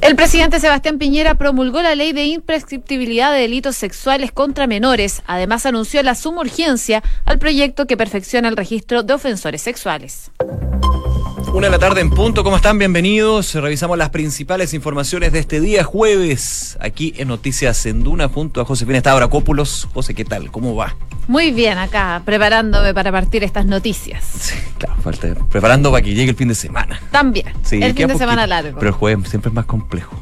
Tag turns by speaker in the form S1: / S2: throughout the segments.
S1: El presidente Sebastián Piñera promulgó la ley de imprescriptibilidad de delitos sexuales contra menores. Además, anunció la suma urgencia al proyecto que perfecciona el registro de ofensores sexuales.
S2: Una de la tarde en punto, ¿cómo están? Bienvenidos. Revisamos las principales informaciones de este día jueves, aquí en Noticias en Duna, junto a Josefina Estabracópulos. José, ¿qué tal? ¿Cómo va?
S1: Muy bien, acá, preparándome para partir estas noticias.
S2: Sí, claro, falta. Preparando para que llegue el fin de semana.
S1: También. Sí, el fin de semana largo.
S2: Pero el jueves siempre es más complejo.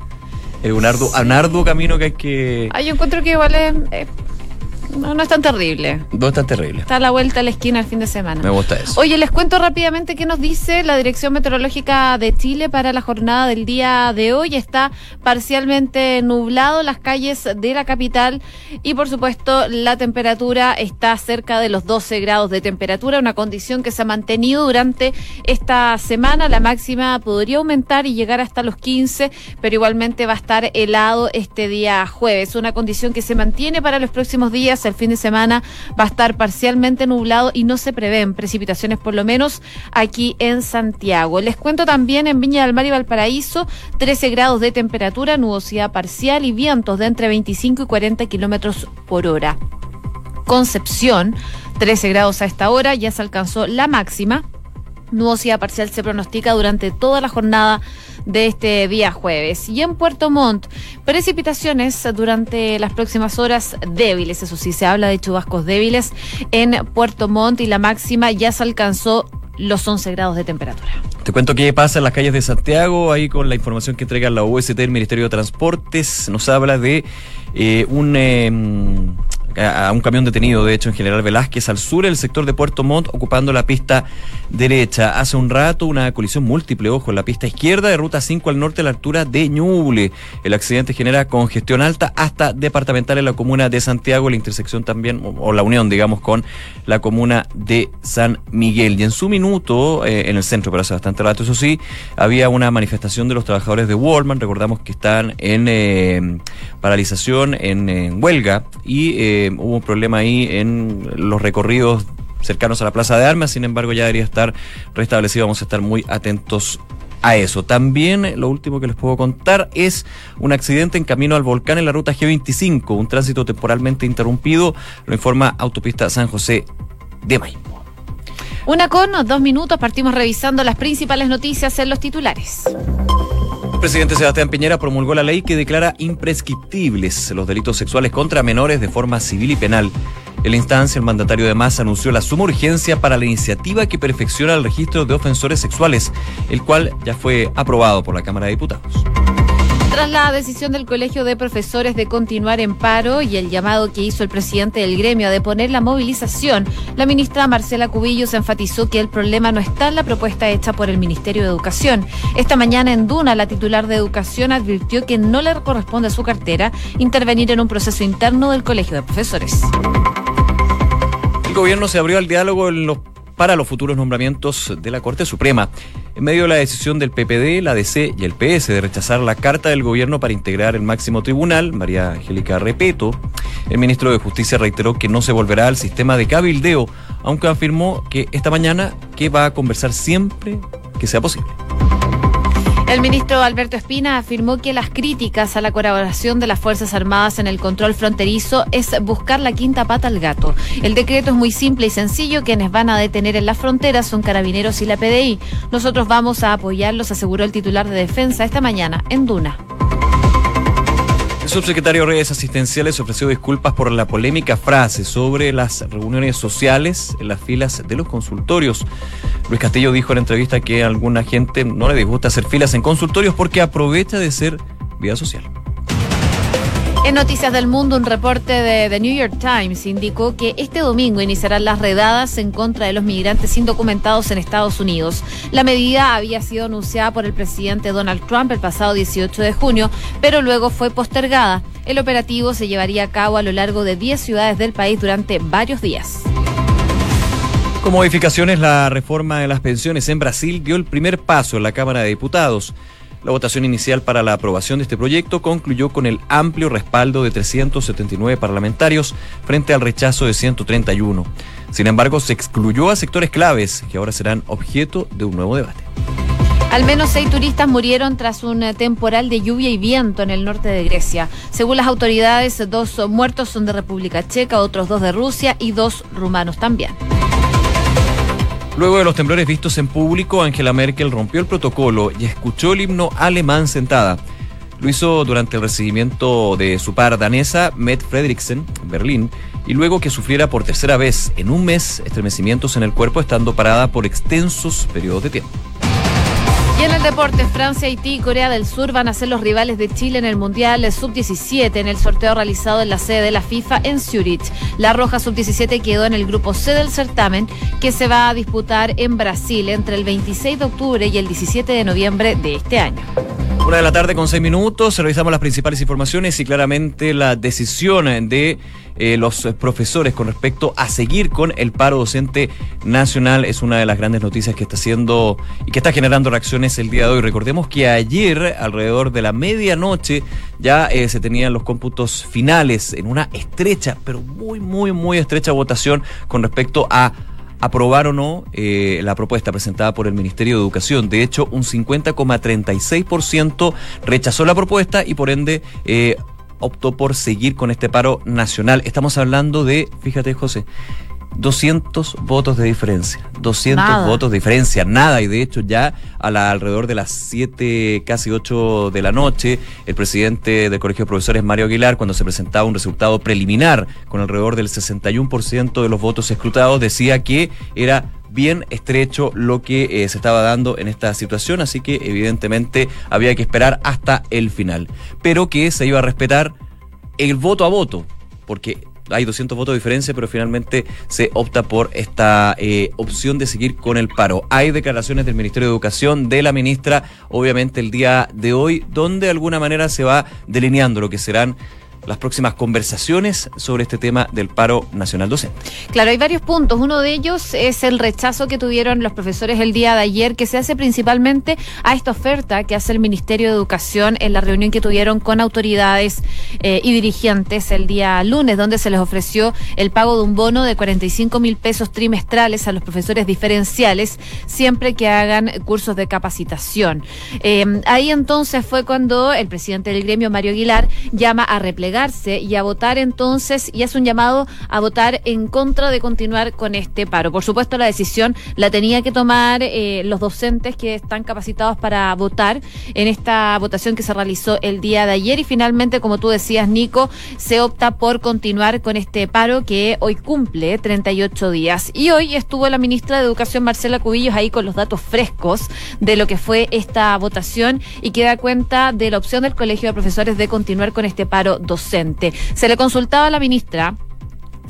S2: Es un arduo, camino que hay que.
S1: Ah, yo encuentro que igual es no, no es tan terrible.
S2: No es tan terrible.
S1: Está a la vuelta a la esquina el fin de semana.
S2: Me gusta eso.
S1: Oye, les cuento rápidamente qué nos dice la Dirección Meteorológica de Chile para la jornada del día de hoy. Está parcialmente nublado las calles de la capital y, por supuesto, la temperatura está cerca de los 12 grados de temperatura, una condición que se ha mantenido durante esta semana. La máxima podría aumentar y llegar hasta los 15, pero igualmente va a estar helado este día jueves. Una condición que se mantiene para los próximos días el fin de semana va a estar parcialmente nublado y no se prevén precipitaciones por lo menos aquí en Santiago. Les cuento también en Viña del Mar y Valparaíso, 13 grados de temperatura, nubosidad parcial y vientos de entre 25 y 40 kilómetros por hora. Concepción, 13 grados a esta hora, ya se alcanzó la máxima. Nubosidad parcial se pronostica durante toda la jornada de este día jueves. Y en Puerto Montt, precipitaciones durante las próximas horas débiles, eso sí, se habla de chubascos débiles en Puerto Montt y la máxima ya se alcanzó los 11 grados de temperatura.
S2: Te cuento qué pasa en las calles de Santiago, ahí con la información que entrega la UST, el Ministerio de Transportes, nos habla de eh, un... Em, a un camión detenido, de hecho, en General Velázquez, al sur del sector de Puerto Montt, ocupando la pista derecha. Hace un rato, una colisión múltiple, ojo, en la pista izquierda de ruta 5 al norte a la altura de Ñuble. El accidente genera congestión alta hasta departamental en la comuna de Santiago, la intersección también, o, la unión, digamos, con la comuna de San Miguel. Y en su minuto, eh, en el centro, pero hace bastante rato, eso sí, había una manifestación de los trabajadores de Walmart. Recordamos que están en eh, paralización, en, huelga, y eh, hubo un problema ahí en los recorridos cercanos a la Plaza de Armas, sin embargo ya debería estar restablecido, vamos a estar muy atentos a eso. También lo último que les puedo contar es un accidente en camino al volcán en la ruta G25, un tránsito temporalmente interrumpido, lo informa Autopista San José de Mayo.
S1: Una con dos minutos, partimos revisando las principales noticias en los titulares.
S2: El presidente Sebastián Piñera promulgó la ley que declara imprescriptibles los delitos sexuales contra menores de forma civil y penal. En la instancia, el mandatario además anunció la suma urgencia para la iniciativa que perfecciona el registro de ofensores sexuales, el cual ya fue aprobado por la Cámara de Diputados.
S1: Tras la decisión del Colegio de Profesores de continuar en paro y el llamado que hizo el presidente del gremio a deponer la movilización, la ministra Marcela Cubillos enfatizó que el problema no está en la propuesta hecha por el Ministerio de Educación. Esta mañana en Duna, la titular de Educación advirtió que no le corresponde a su cartera intervenir en un proceso interno del Colegio de Profesores.
S2: El gobierno se abrió al diálogo en los para los futuros nombramientos de la Corte Suprema. En medio de la decisión del PPD, la DC y el PS de rechazar la carta del gobierno para integrar el máximo tribunal, María Angélica Repeto, el ministro de Justicia reiteró que no se volverá al sistema de cabildeo, aunque afirmó que esta mañana que va a conversar siempre que sea posible.
S1: El ministro Alberto Espina afirmó que las críticas a la colaboración de las Fuerzas Armadas en el control fronterizo es buscar la quinta pata al gato. El decreto es muy simple y sencillo. Quienes van a detener en la frontera son carabineros y la PDI. Nosotros vamos a apoyarlos, aseguró el titular de defensa esta mañana en Duna.
S2: El subsecretario de Redes Asistenciales ofreció disculpas por la polémica frase sobre las reuniones sociales en las filas de los consultorios. Luis Castillo dijo en la entrevista que a alguna gente no le disgusta hacer filas en consultorios porque aprovecha de ser vida social.
S1: En Noticias del Mundo, un reporte de The New York Times indicó que este domingo iniciarán las redadas en contra de los migrantes indocumentados en Estados Unidos. La medida había sido anunciada por el presidente Donald Trump el pasado 18 de junio, pero luego fue postergada. El operativo se llevaría a cabo a lo largo de 10 ciudades del país durante varios días.
S2: Con modificaciones, la reforma de las pensiones en Brasil dio el primer paso en la Cámara de Diputados. La votación inicial para la aprobación de este proyecto concluyó con el amplio respaldo de 379 parlamentarios frente al rechazo de 131. Sin embargo, se excluyó a sectores claves que ahora serán objeto de un nuevo debate.
S1: Al menos seis turistas murieron tras un eh, temporal de lluvia y viento en el norte de Grecia. Según las autoridades, dos muertos son de República Checa, otros dos de Rusia y dos rumanos también.
S2: Luego de los temblores vistos en público, Angela Merkel rompió el protocolo y escuchó el himno alemán sentada. Lo hizo durante el recibimiento de su par danesa, Met Fredriksen, en Berlín, y luego que sufriera por tercera vez en un mes estremecimientos en el cuerpo estando parada por extensos periodos de tiempo.
S1: En el deporte, Francia, Haití y Corea del Sur van a ser los rivales de Chile en el Mundial Sub-17 en el sorteo realizado en la sede de la FIFA en Zurich. La Roja Sub-17 quedó en el grupo C del certamen que se va a disputar en Brasil entre el 26 de octubre y el 17 de noviembre de este año.
S2: Una de la tarde con seis minutos, revisamos las principales informaciones y claramente la decisión de eh, los profesores con respecto a seguir con el paro docente nacional es una de las grandes noticias que está haciendo y que está generando reacciones el día de hoy. Recordemos que ayer, alrededor de la medianoche, ya eh, se tenían los cómputos finales en una estrecha, pero muy, muy, muy estrecha votación con respecto a aprobar o no eh, la propuesta presentada por el Ministerio de Educación. De hecho, un 50,36% rechazó la propuesta y por ende eh, optó por seguir con este paro nacional. Estamos hablando de, fíjate José, 200 votos de diferencia. 200 votos de diferencia, nada. Y de hecho, ya a la, alrededor de las 7, casi 8 de la noche, el presidente del Colegio de Profesores, Mario Aguilar, cuando se presentaba un resultado preliminar con alrededor del 61% de los votos escrutados, decía que era bien estrecho lo que eh, se estaba dando en esta situación, así que evidentemente había que esperar hasta el final, pero que se iba a respetar el voto a voto, porque hay 200 votos de diferencia, pero finalmente se opta por esta eh, opción de seguir con el paro. Hay declaraciones del Ministerio de Educación, de la ministra, obviamente el día de hoy, donde de alguna manera se va delineando lo que serán las próximas conversaciones sobre este tema del paro nacional docente.
S1: Claro, hay varios puntos. Uno de ellos es el rechazo que tuvieron los profesores el día de ayer, que se hace principalmente a esta oferta que hace el Ministerio de Educación en la reunión que tuvieron con autoridades eh, y dirigentes el día lunes, donde se les ofreció el pago de un bono de 45 mil pesos trimestrales a los profesores diferenciales, siempre que hagan cursos de capacitación. Eh, ahí entonces fue cuando el presidente del gremio, Mario Aguilar, llama a replegar y a votar entonces y hace un llamado a votar en contra de continuar con este paro. Por supuesto, la decisión la tenía que tomar eh, los docentes que están capacitados para votar en esta votación que se realizó el día de ayer y finalmente, como tú decías, Nico, se opta por continuar con este paro que hoy cumple 38 días. Y hoy estuvo la ministra de Educación, Marcela Cubillos, ahí con los datos frescos de lo que fue esta votación y que da cuenta de la opción del Colegio de Profesores de continuar con este paro docente. Se le consultaba a la ministra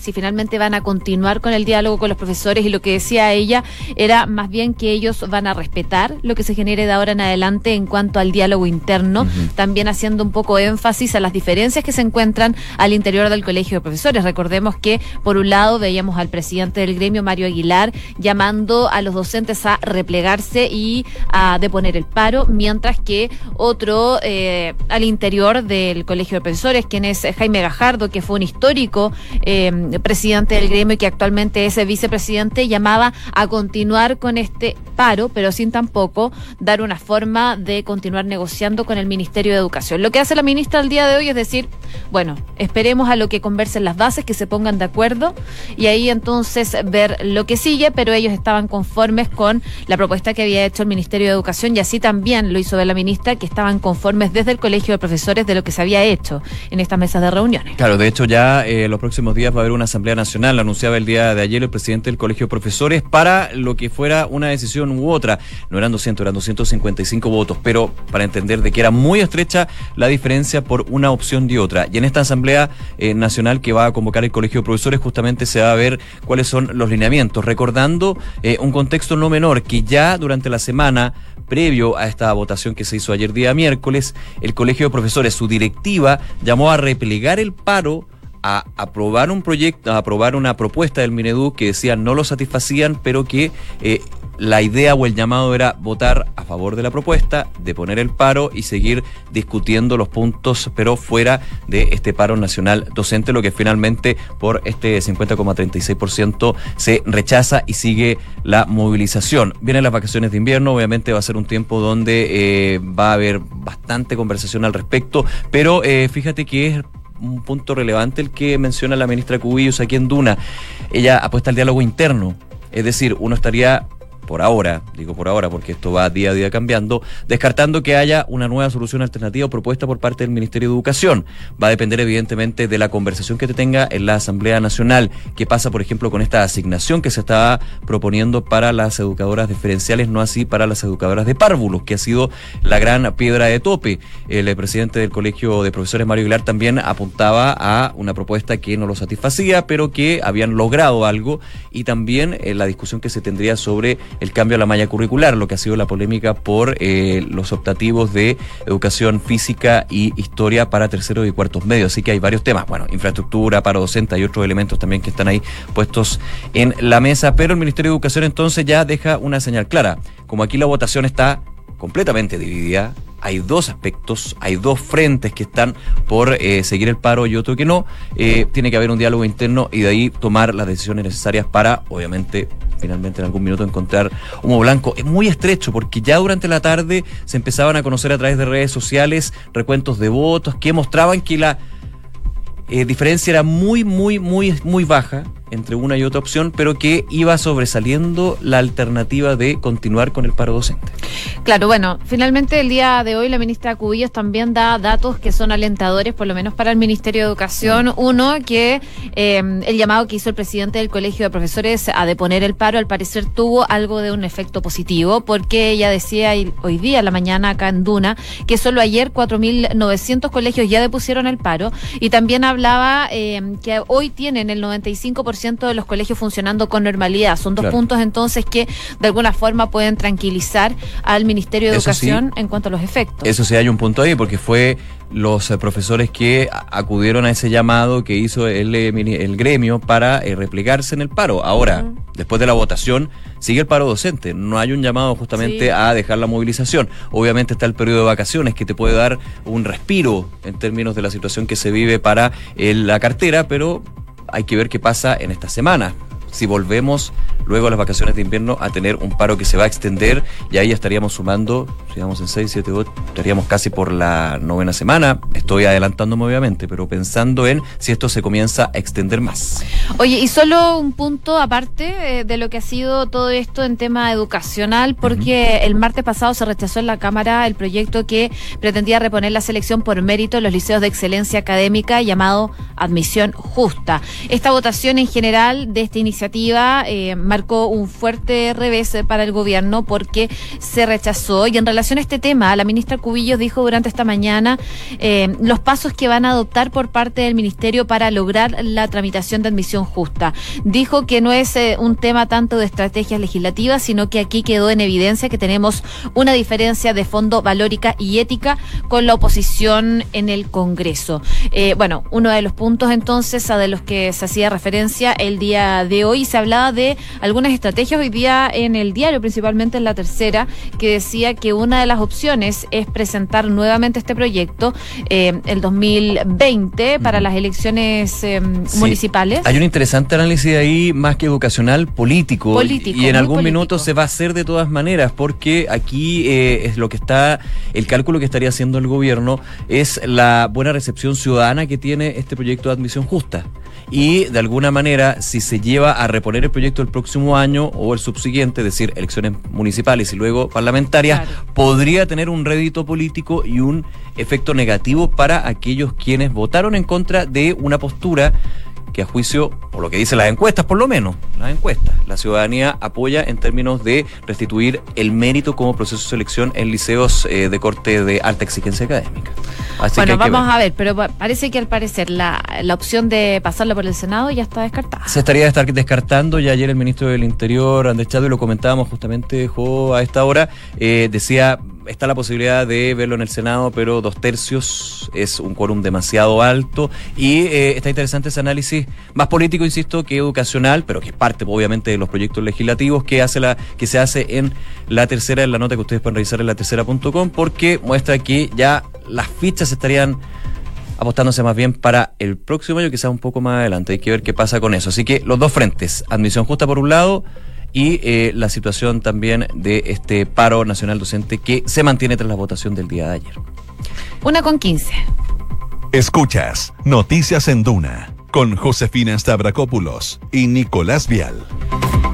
S1: si finalmente van a continuar con el diálogo con los profesores y lo que decía ella era más bien que ellos van a respetar lo que se genere de ahora en adelante en cuanto al diálogo interno, también haciendo un poco énfasis a las diferencias que se encuentran al interior del colegio de profesores. Recordemos que por un lado veíamos al presidente del gremio, Mario Aguilar, llamando a los docentes a replegarse y a deponer el paro, mientras que otro eh, al interior del colegio de profesores, quien es Jaime Gajardo, que fue un histórico eh, presidente del gremio y que actualmente es vicepresidente, llamaba a continuar con este paro, pero sin tampoco dar una forma de continuar negociando con el Ministerio de Educación. Lo que hace la ministra el día de hoy es decir, bueno, esperemos a lo que conversen las bases, que se pongan de acuerdo y ahí entonces ver lo que sigue, pero ellos estaban conformes con la propuesta que había hecho el Ministerio de Educación y así también lo hizo ver la ministra, que estaban conformes desde el Colegio de Profesores de lo que se había hecho en estas mesas de reuniones.
S2: Claro, de hecho ya eh, los próximos días va a haber una Asamblea Nacional, anunciaba el día de ayer el presidente del Colegio de Profesores, para lo que fuera una decisión u otra. No eran 200, eran 255 votos, pero para entender de que era muy estrecha la diferencia por una opción de otra. Y en esta Asamblea eh, Nacional que va a convocar el Colegio de Profesores, justamente se va a ver cuáles son los lineamientos, recordando eh, un contexto no menor que ya durante la semana previo a esta votación que se hizo ayer día miércoles, el Colegio de Profesores, su directiva, llamó a replegar el paro a aprobar un proyecto, a aprobar una propuesta del Minedu que decía no lo satisfacían, pero que eh, la idea o el llamado era votar a favor de la propuesta, de poner el paro y seguir discutiendo los puntos, pero fuera de este paro nacional docente, lo que finalmente por este 50,36% se rechaza y sigue la movilización. Vienen las vacaciones de invierno, obviamente va a ser un tiempo donde eh, va a haber bastante conversación al respecto, pero eh, fíjate que es un punto relevante el que menciona la ministra Cubillos aquí en Duna. Ella apuesta al diálogo interno. Es decir, uno estaría por ahora, digo por ahora porque esto va día a día cambiando, descartando que haya una nueva solución alternativa propuesta por parte del Ministerio de Educación. Va a depender evidentemente de la conversación que te tenga en la Asamblea Nacional, que pasa por ejemplo con esta asignación que se estaba proponiendo para las educadoras diferenciales, no así para las educadoras de párvulos, que ha sido la gran piedra de tope. El eh, presidente del Colegio de Profesores, Mario Aguilar, también apuntaba a una propuesta que no lo satisfacía, pero que habían logrado algo y también eh, la discusión que se tendría sobre el cambio a la malla curricular, lo que ha sido la polémica por eh, los optativos de educación física y historia para terceros y cuartos medios. Así que hay varios temas, bueno, infraestructura, paro docente, hay otros elementos también que están ahí puestos en la mesa, pero el Ministerio de Educación entonces ya deja una señal clara. Como aquí la votación está completamente dividida, hay dos aspectos, hay dos frentes que están por eh, seguir el paro y otro que no. Eh, tiene que haber un diálogo interno y de ahí tomar las decisiones necesarias para, obviamente, finalmente en algún minuto encontrar humo blanco. Es muy estrecho porque ya durante la tarde se empezaban a conocer a través de redes sociales recuentos de votos que mostraban que la eh, diferencia era muy, muy, muy, muy baja entre una y otra opción, pero que iba sobresaliendo la alternativa de continuar con el paro docente.
S1: Claro, bueno, finalmente el día de hoy la ministra Cubillos también da datos que son alentadores, por lo menos para el Ministerio de Educación. Mm. Uno, que eh, el llamado que hizo el presidente del Colegio de Profesores a deponer el paro, al parecer tuvo algo de un efecto positivo, porque ella decía hoy día, la mañana acá en Duna, que solo ayer 4.900 colegios ya depusieron el paro, y también hablaba eh, que hoy tienen el 95% de los colegios funcionando con normalidad. Son dos puntos entonces que de alguna forma pueden tranquilizar al Ministerio de Educación en cuanto a los efectos.
S2: Eso sí hay un punto ahí, porque fue los eh, profesores que acudieron a ese llamado que hizo el, eh, el gremio para eh, replicarse en el paro. Ahora, después de la votación, sigue el paro docente. No hay un llamado justamente a dejar la movilización. Obviamente está el periodo de vacaciones que te puede dar un respiro en términos de la situación que se vive para la cartera, pero hay que ver qué pasa en esta semana. Si volvemos luego a las vacaciones de invierno a tener un paro que se va a extender y ahí estaríamos sumando, si vamos en 6, 7, 8, estaríamos casi por la novena semana. Estoy adelantándome obviamente, pero pensando en si esto se comienza a extender más.
S1: Oye, y solo un punto aparte eh, de lo que ha sido todo esto en tema educacional, porque el martes pasado se rechazó en la Cámara el proyecto que pretendía reponer la selección por mérito en los liceos de excelencia académica llamado Admisión Justa. Esta votación en general de esta iniciativa eh, marcó un fuerte revés para el gobierno porque se rechazó. Y en relación a este tema, la ministra Cubillos dijo durante esta mañana eh, los pasos que van a adoptar por parte del ministerio para lograr la tramitación de admisión justa. Dijo que no es eh, un tema tanto de estrategias legislativas, sino que aquí quedó en evidencia que tenemos una diferencia de fondo valórica y ética con la oposición en el Congreso. Bueno, uno de los puntos entonces a de los que se hacía referencia el día de hoy se hablaba de algunas estrategias hoy día en el diario, principalmente en la tercera, que decía que una de las opciones es presentar nuevamente este proyecto eh, el 2020 para las elecciones eh, municipales.
S2: Hay un interesante análisis ahí, más que educacional, político. político y en algún minuto se va a hacer de todas maneras, porque aquí eh, es lo que está, el cálculo que estaría haciendo el gobierno es la buena recepción ciudadana que tiene este proyecto de admisión justa y de alguna manera si se lleva a reponer el proyecto el próximo año o el subsiguiente, es decir, elecciones municipales y luego parlamentarias, podría tener un rédito político y un efecto negativo para aquellos quienes votaron en contra de una postura que a juicio, por lo que dicen las encuestas, por lo menos, las encuestas, la ciudadanía apoya en términos de restituir el mérito como proceso de selección en liceos eh, de corte de alta exigencia académica.
S1: bueno, vamos a ver, pero parece que al parecer la, la opción de pasarlo por el Senado ya está descartada.
S2: Se estaría descartando, ya ayer el ministro del Interior, Andrés Chávez, lo comentábamos justamente, Jo, a esta hora, eh, decía está la posibilidad de verlo en el Senado, pero dos tercios es un quórum demasiado alto y eh, está interesante ese análisis más político, insisto, que educacional, pero que es parte obviamente de los proyectos legislativos que hace la que se hace en la tercera, en la nota que ustedes pueden revisar en la tercera.com, porque muestra que ya las fichas estarían apostándose más bien para el próximo año, quizás un poco más adelante. Hay que ver qué pasa con eso. Así que los dos frentes, admisión justa por un lado y eh, la situación también de este paro nacional docente que se mantiene tras la votación del día de ayer.
S1: Una con quince.
S3: Escuchas Noticias en Duna con Josefina Stavrakopoulos y Nicolás Vial.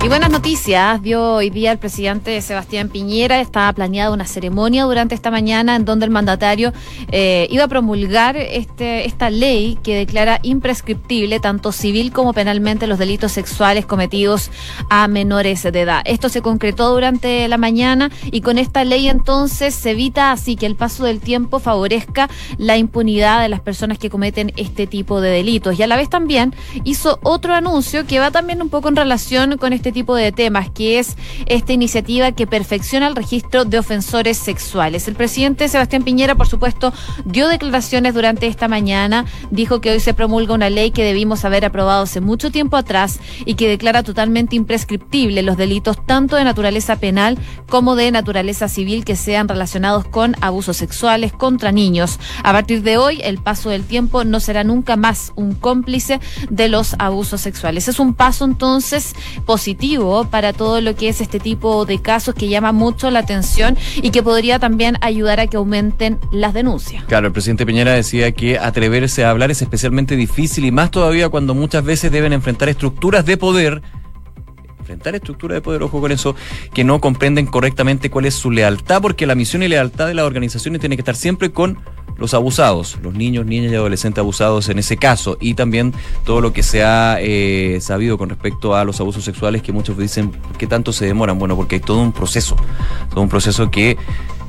S1: Y buenas noticias, dio hoy día el presidente Sebastián Piñera, estaba planeada una ceremonia durante esta mañana en donde el mandatario eh, iba a promulgar este, esta ley que declara imprescriptible tanto civil como penalmente los delitos sexuales cometidos a menores de edad. Esto se concretó durante la mañana y con esta ley entonces se evita así que el paso del tiempo favorezca la impunidad de las personas que cometen este tipo de delitos. Y a la vez también hizo otro anuncio que va también un poco en relación con este tipo de temas, que es esta iniciativa que perfecciona el registro de ofensores sexuales. El presidente Sebastián Piñera, por supuesto, dio declaraciones durante esta mañana, dijo que hoy se promulga una ley que debimos haber aprobado hace mucho tiempo atrás y que declara totalmente imprescriptible los delitos tanto de naturaleza penal como de naturaleza civil que sean relacionados con abusos sexuales contra niños. A partir de hoy, el paso del tiempo no será nunca más un cómplice de los abusos sexuales. Es un paso entonces positivo para todo lo que es este tipo de casos que llama mucho la atención y que podría también ayudar a que aumenten las denuncias.
S2: Claro, el presidente Piñera decía que atreverse a hablar es especialmente difícil y más todavía cuando muchas veces deben enfrentar estructuras de poder enfrentar estructuras de poder, ojo con eso, que no comprenden correctamente cuál es su lealtad, porque la misión y lealtad de las organizaciones tiene que estar siempre con los abusados, los niños, niñas y adolescentes abusados en ese caso, y también todo lo que se ha eh, sabido con respecto a los abusos sexuales que muchos dicen, que tanto se demoran? Bueno, porque hay todo un proceso, todo un proceso que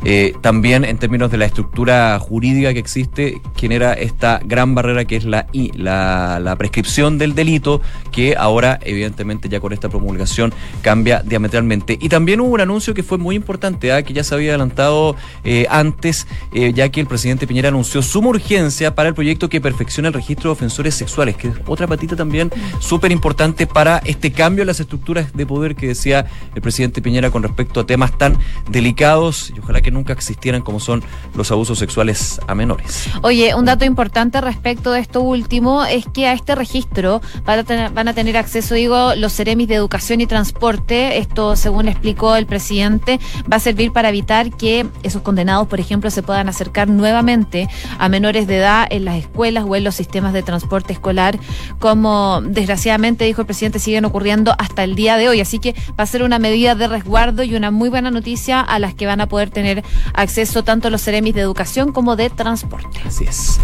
S2: eh, también en términos de la estructura jurídica que existe, genera esta gran barrera que es la, la, la, prescripción del delito, que ahora, evidentemente, ya con esta promulgación cambia diametralmente. Y también hubo un anuncio que fue muy importante, ¿ah? que ya se había adelantado eh, antes, eh, ya que el presidente Piñera anunció suma urgencia para el proyecto que perfecciona el registro de ofensores sexuales, que es otra patita también súper importante para este cambio en las estructuras de poder que decía el presidente Piñera con respecto a temas tan delicados y ojalá que nunca existieran como son los abusos sexuales a menores.
S1: Oye, un dato importante respecto de esto último es que a este registro van a tener, acceso, digo, los Ceremis de Educación y Transporte. Esto, según explicó el presidente, va a servir para evitar que esos condenados, por ejemplo, se puedan acercar nuevamente a menores de edad en las escuelas o en los sistemas de transporte escolar, como desgraciadamente dijo el presidente, siguen ocurriendo hasta el día de hoy. Así que va a ser una medida de resguardo y una muy buena noticia a las que van a poder tener acceso tanto a los seremis de educación como de transporte.
S2: Así es.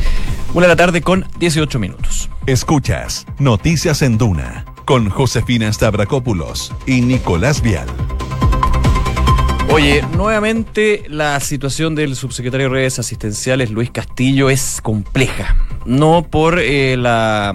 S2: Una de la tarde con 18 minutos.
S3: Escuchas Noticias en Duna con Josefina Stavrakopoulos y Nicolás Vial.
S2: Oye, nuevamente la situación del subsecretario de redes asistenciales Luis Castillo es compleja. No por eh, la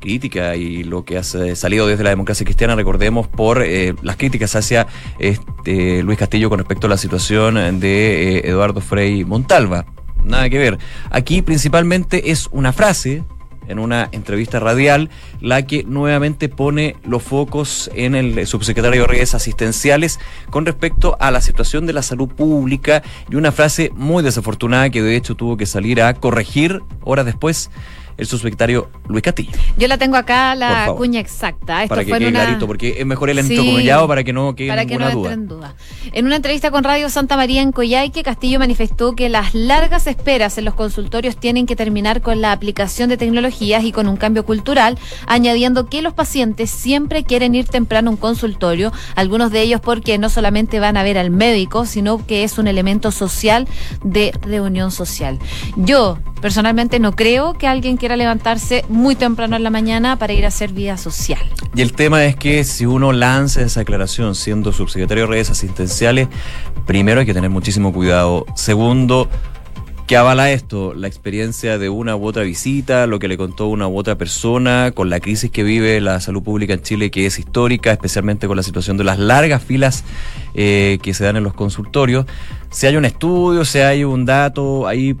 S2: crítica y lo que ha salido desde la democracia cristiana, recordemos, por eh, las críticas hacia este, Luis Castillo con respecto a la situación de eh, Eduardo Frei Montalva. Nada que ver. Aquí principalmente es una frase en una entrevista radial, la que nuevamente pone los focos en el subsecretario de redes asistenciales con respecto a la situación de la salud pública y una frase muy desafortunada que de hecho tuvo que salir a corregir horas después el subsecretario Luis Castillo.
S1: Yo la tengo acá, la cuña exacta.
S2: Esto para que quede clarito, porque es mejor el entrecomillado para que no quede para ninguna que no duda.
S1: En duda. En una entrevista con Radio Santa María en Coyhaique, Castillo manifestó que las largas esperas en los consultorios tienen que terminar con la aplicación de tecnologías y con un cambio cultural, añadiendo que los pacientes siempre quieren ir temprano a un consultorio, algunos de ellos porque no solamente van a ver al médico, sino que es un elemento social de reunión social. Yo personalmente no creo que alguien quiera levantarse muy temprano en la mañana para ir a hacer vida social.
S2: Y el tema es que si uno lanza esa declaración siendo subsecretario de redes asistenciales, primero hay que tener muchísimo cuidado. Segundo, ¿Qué avala esto? La experiencia de una u otra visita, lo que le contó una u otra persona, con la crisis que vive la salud pública en Chile, que es histórica, especialmente con la situación de las largas filas eh, que se dan en los consultorios. Si hay un estudio, si hay un dato, ahí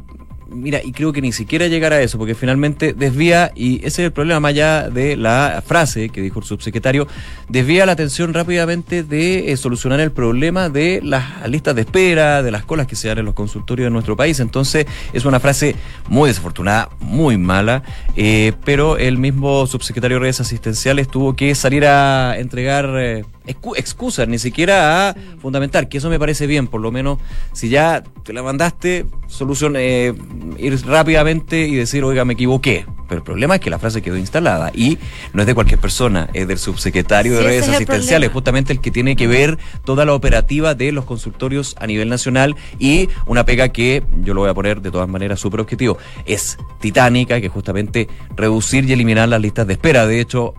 S2: mira, y creo que ni siquiera llegar a eso, porque finalmente desvía, y ese es el problema más allá de la frase que dijo el subsecretario, desvía la atención rápidamente de eh, solucionar el problema de las listas de espera, de las colas que se dan en los consultorios de nuestro país. Entonces, es una frase muy desafortunada, muy mala, eh, pero el mismo subsecretario de redes asistenciales tuvo que salir a entregar... Eh, excusas, ni siquiera a fundamentar, que eso me parece bien, por lo menos si ya te la mandaste, solución, eh, ir rápidamente y decir, oiga, me equivoqué. Pero el problema es que la frase quedó instalada y no es de cualquier persona, es del subsecretario de redes asistenciales, justamente el que tiene que ver toda la operativa de los consultorios a nivel nacional y una pega que yo lo voy a poner de todas maneras súper objetivo, es titánica, que justamente reducir y eliminar las listas de espera. De hecho,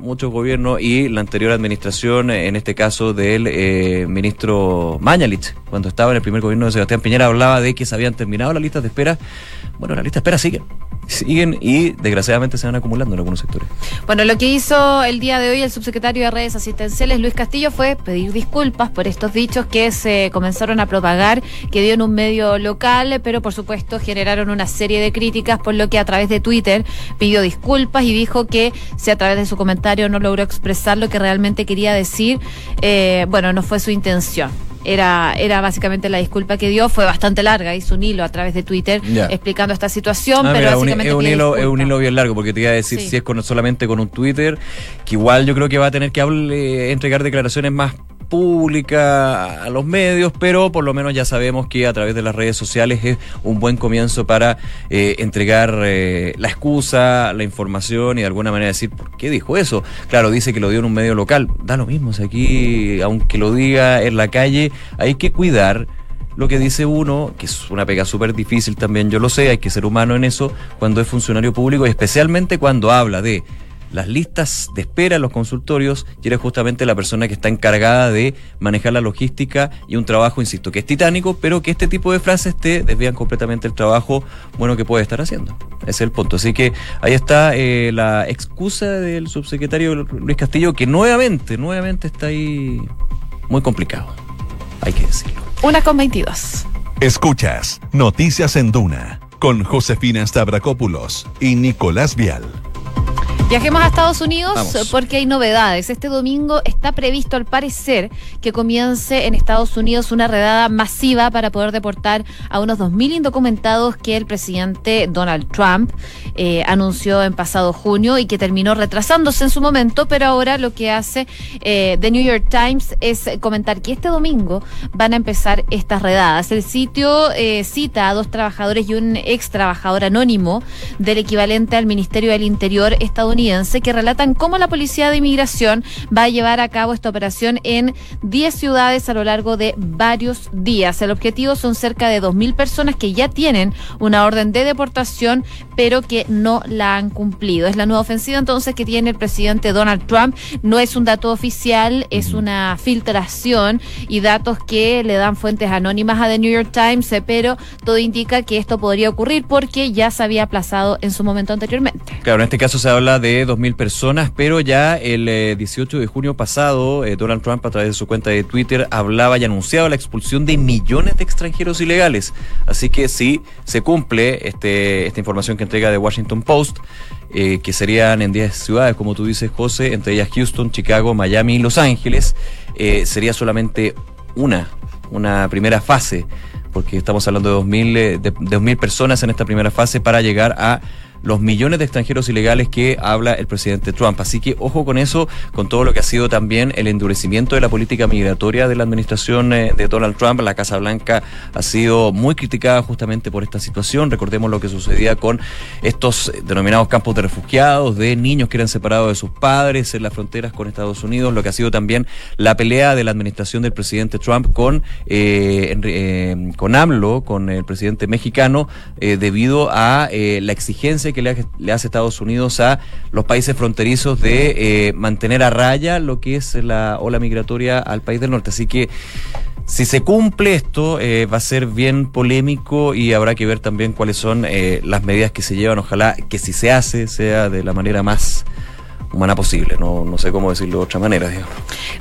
S2: muchos gobiernos y la anterior administración, en este caso del eh, ministro Mañalich, cuando estaba en el primer gobierno de Sebastián Piñera, hablaba de que se habían terminado las listas de espera. Bueno, las listas de espera siguen siguen y desgraciadamente se van acumulando en algunos sectores.
S1: Bueno, lo que hizo el día de hoy el subsecretario de redes asistenciales, Luis Castillo, fue pedir disculpas por estos dichos que se comenzaron a propagar, que dio en un medio local, pero por supuesto generaron una serie de críticas, por lo que a través de Twitter pidió disculpas y dijo que si a través de su comentario no logró expresar lo que realmente quería decir, eh, bueno, no fue su intención era, era básicamente la disculpa que dio, fue bastante larga, hizo un hilo a través de Twitter explicando esta situación, ah, pero básicamente
S2: es un, hilo, es un hilo bien largo, porque te iba a decir si es con, solamente con un Twitter, que igual yo creo que va a tener que hable, entregar declaraciones más pública, a los medios, pero por lo menos ya sabemos que a través de las redes sociales es un buen comienzo para eh, entregar eh, la excusa, la información y de alguna manera decir, ¿por qué dijo eso? Claro, dice que lo dio en un medio local, da lo mismo, si aquí, aunque lo diga en la calle, hay que cuidar lo que dice uno, que es una pega súper difícil también, yo lo sé, hay que ser humano en eso cuando es funcionario público, y especialmente cuando habla de las listas de espera en los consultorios y eres justamente la persona que está encargada de manejar la logística y un trabajo, insisto, que es titánico, pero que este tipo de frases te desvían completamente el trabajo bueno que puede estar haciendo. Ese es el punto. Así que ahí está eh, la excusa del subsecretario Luis Castillo, que nuevamente, nuevamente está ahí muy complicado. Hay que decirlo.
S1: Una con 22.
S3: Escuchas Noticias en Duna con Josefina Stavrakopoulos y Nicolás Vial.
S1: Viajemos a Estados Unidos porque hay novedades. Este domingo está previsto, al parecer, que comience en Estados Unidos una redada masiva para poder deportar a unos 2.000 indocumentados que el presidente Donald Trump eh, anunció en pasado junio y que terminó retrasándose en su momento, pero ahora lo que hace eh, The New York Times es comentar que este domingo van a empezar estas redadas. El sitio eh, cita a dos trabajadores y un ex trabajador anónimo del equivalente al Ministerio del Interior estadounidense que relatan cómo la Policía de Inmigración va a llevar a cabo esta operación en 10 ciudades a lo largo de varios días. El objetivo son cerca de 2.000 personas que ya tienen una orden de deportación, pero que no la han cumplido. Es la nueva ofensiva entonces que tiene el presidente Donald Trump. No es un dato oficial, es una filtración y datos que le dan fuentes anónimas a The New York Times, eh, pero todo indica que esto podría ocurrir porque ya se había aplazado en su momento anteriormente.
S2: Claro, en este caso se habla de de 2.000 personas, pero ya el 18 eh, de junio pasado, eh, Donald Trump a través de su cuenta de Twitter hablaba y anunciaba la expulsión de millones de extranjeros ilegales. Así que si se cumple este, esta información que entrega The Washington Post, eh, que serían en 10 ciudades, como tú dices, José, entre ellas Houston, Chicago, Miami y Los Ángeles, sería solamente una, una primera fase, porque estamos hablando de 2.000 de, de 2.000 personas en esta primera fase para llegar a los millones de extranjeros ilegales que habla el presidente Trump. Así que ojo con eso, con todo lo que ha sido también el endurecimiento de la política migratoria de la administración eh, de Donald Trump. La Casa Blanca ha sido muy criticada justamente por esta situación. Recordemos lo que sucedía con estos denominados campos de refugiados, de niños que eran separados de sus padres en las fronteras con Estados Unidos, lo que ha sido también la pelea de la administración del presidente Trump con, eh, eh, con AMLO, con el presidente mexicano, debido a la exigencia que le, hace Estados Unidos a los países fronterizos de eh, mantener a raya lo que es la ola migratoria al país del norte. Así que Si se cumple esto, eh, va a ser bien polémico y habrá que ver también cuáles son eh, las medidas que se llevan. Ojalá que si se hace, sea de la manera más humana posible. No, no sé cómo decirlo de otra manera, digamos.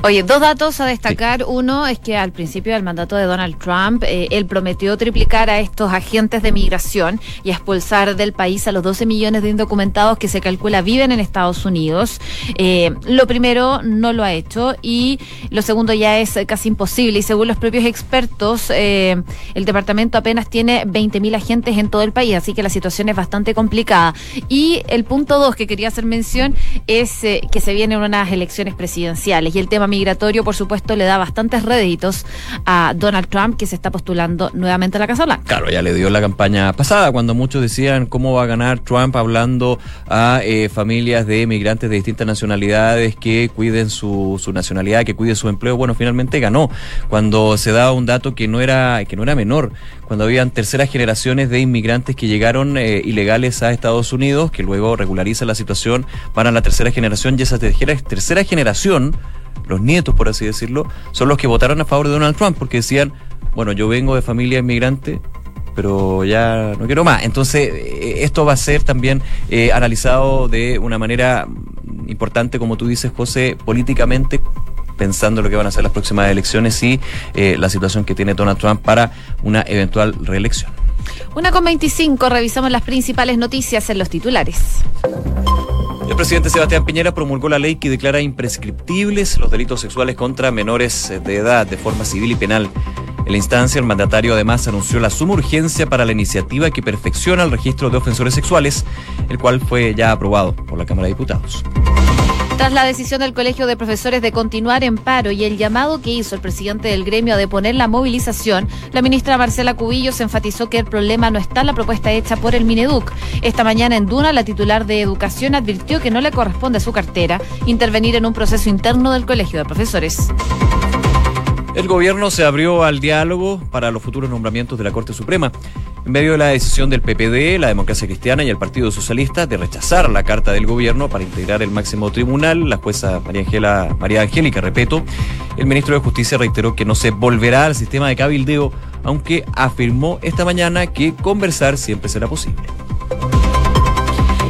S1: Oye, dos datos a destacar. Uno es que al principio del mandato de Donald Trump, eh, él prometió triplicar a estos agentes de migración y expulsar del país a los 12 millones de indocumentados que se calcula viven en Estados Unidos. Eh, lo primero no lo ha hecho y lo segundo ya es casi imposible. Y según los propios expertos, eh, el departamento apenas tiene 20.000 agentes en todo el país, así que la situación es bastante complicada. Y el punto dos que quería hacer mención es eh, que se vienen unas elecciones presidenciales y el tema migratorio, por supuesto, le da bastantes réditos a Donald Trump, que se está postulando nuevamente a la Casa Blanca.
S2: Claro, ya le dio la campaña pasada, cuando muchos decían cómo va a ganar Trump hablando a eh, familias de migrantes de distintas nacionalidades que cuiden su, nacionalidad, que cuiden su empleo. Bueno, finalmente ganó cuando se daba un dato que no era, que no era menor, cuando habían terceras generaciones de inmigrantes que llegaron eh, ilegales a Estados Unidos, que luego regulariza la situación para la tercera generación y esa tercera, tercera generación los nietos, por así decirlo, son los que votaron a favor de Donald Trump porque decían, bueno, yo vengo de familia inmigrante, pero ya no quiero más. Entonces, eh, esto va a ser también eh, analizado de una manera importante, como tú dices, José, políticamente pensando lo que van a ser las próximas elecciones y eh, la situación que tiene Donald Trump para una eventual reelección.
S1: Una con 25, revisamos las principales noticias en los titulares.
S2: El presidente Sebastián Piñera promulgó la ley que declara imprescriptibles los delitos sexuales contra menores de edad de forma civil y penal. En la instancia, el mandatario además anunció la suma urgencia para la iniciativa que perfecciona el registro de ofensores sexuales, el cual fue ya aprobado por la Cámara de Diputados.
S1: Tras la decisión del Colegio de Profesores de continuar en paro y el llamado que hizo el presidente del gremio a deponer la movilización, la ministra Marcela Cubillos enfatizó que el problema no está en la propuesta hecha por el Mineduc. Esta mañana en Duna, la titular de Educación advirtió que no le corresponde a su cartera intervenir en un proceso interno del Colegio de Profesores.
S2: El gobierno se abrió al diálogo para los futuros nombramientos de la Corte Suprema. En medio de la decisión del PPD, la Democracia Cristiana y el Partido Socialista de rechazar la carta del gobierno para integrar el máximo tribunal, la jueza María, Angela, María Angélica Repeto, el ministro de Justicia reiteró que no se volverá al sistema de cabildeo, aunque afirmó esta mañana que conversar siempre será posible.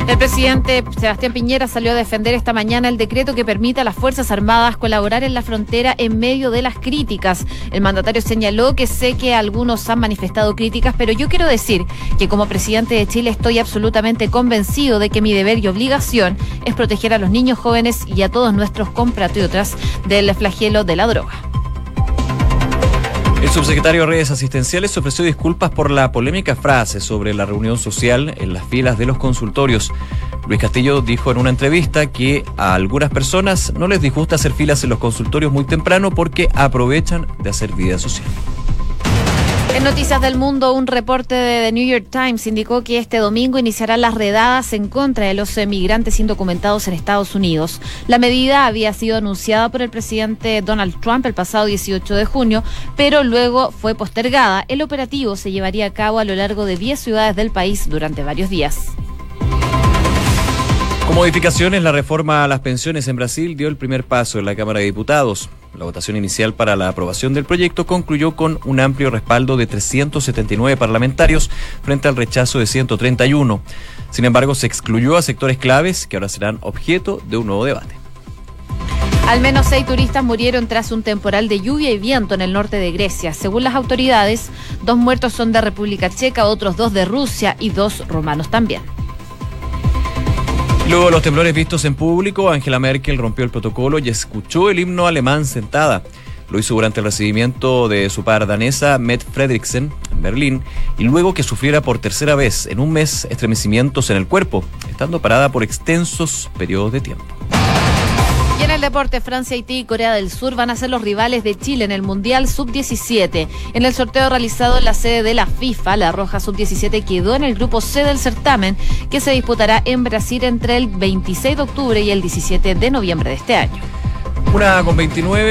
S1: El presidente Sebastián Piñera salió a defender esta mañana el decreto que permite a las Fuerzas Armadas colaborar en la frontera en medio de las críticas. El mandatario señaló que sé que algunos han manifestado críticas, pero yo quiero decir que como presidente de Chile estoy absolutamente convencido de que mi deber y obligación es proteger a los niños jóvenes y a todos nuestros compatriotas del flagelo de la droga.
S2: El subsecretario de Redes Asistenciales ofreció disculpas por la polémica frase sobre la reunión social en las filas de los consultorios. Luis Castillo dijo en una entrevista que a algunas personas no les disgusta hacer filas en los consultorios muy temprano porque aprovechan de hacer vida social.
S1: En Noticias del Mundo, un reporte de The New York Times indicó que este domingo iniciarán las redadas en contra de los emigrantes indocumentados en Estados Unidos. La medida había sido anunciada por el presidente Donald Trump el pasado 18 de junio, pero luego fue postergada. El operativo se llevaría a cabo a lo largo de 10 ciudades del país durante varios días.
S2: Con modificaciones, la reforma a las pensiones en Brasil dio el primer paso en la Cámara de Diputados. La votación inicial para la aprobación del proyecto concluyó con un amplio respaldo de 379 parlamentarios frente al rechazo de 131. Sin embargo, se excluyó a sectores claves que ahora serán objeto de un nuevo debate.
S1: Al menos seis turistas murieron tras un temporal de lluvia y viento en el norte de Grecia. Según las autoridades, dos muertos son de República Checa, otros dos de Rusia y dos romanos también.
S2: Luego de los temblores vistos en público, Angela Merkel rompió el protocolo y escuchó el himno alemán sentada. Lo hizo durante el recibimiento de su par danesa, Met Fredriksen, en Berlín, y luego que sufriera por tercera vez en un mes estremecimientos en el cuerpo, estando parada por extensos periodos de tiempo.
S1: Deporte, Francia, Haití y Corea del Sur van a ser los rivales de Chile en el Mundial Sub-17. En el sorteo realizado en la sede de la FIFA, la Roja Sub-17 quedó en el grupo C del certamen, que se disputará en Brasil entre el 26 de octubre y el 17 de noviembre de este año.
S2: Una con 29.